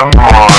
and mine.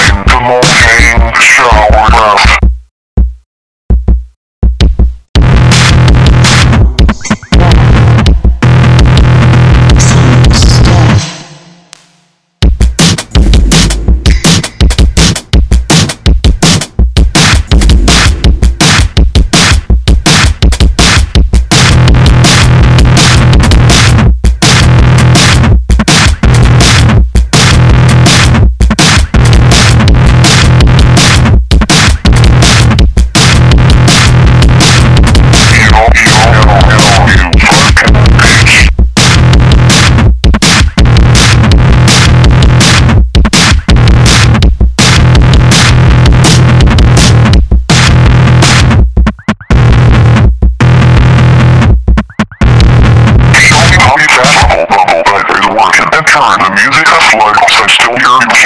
Up like I still talking.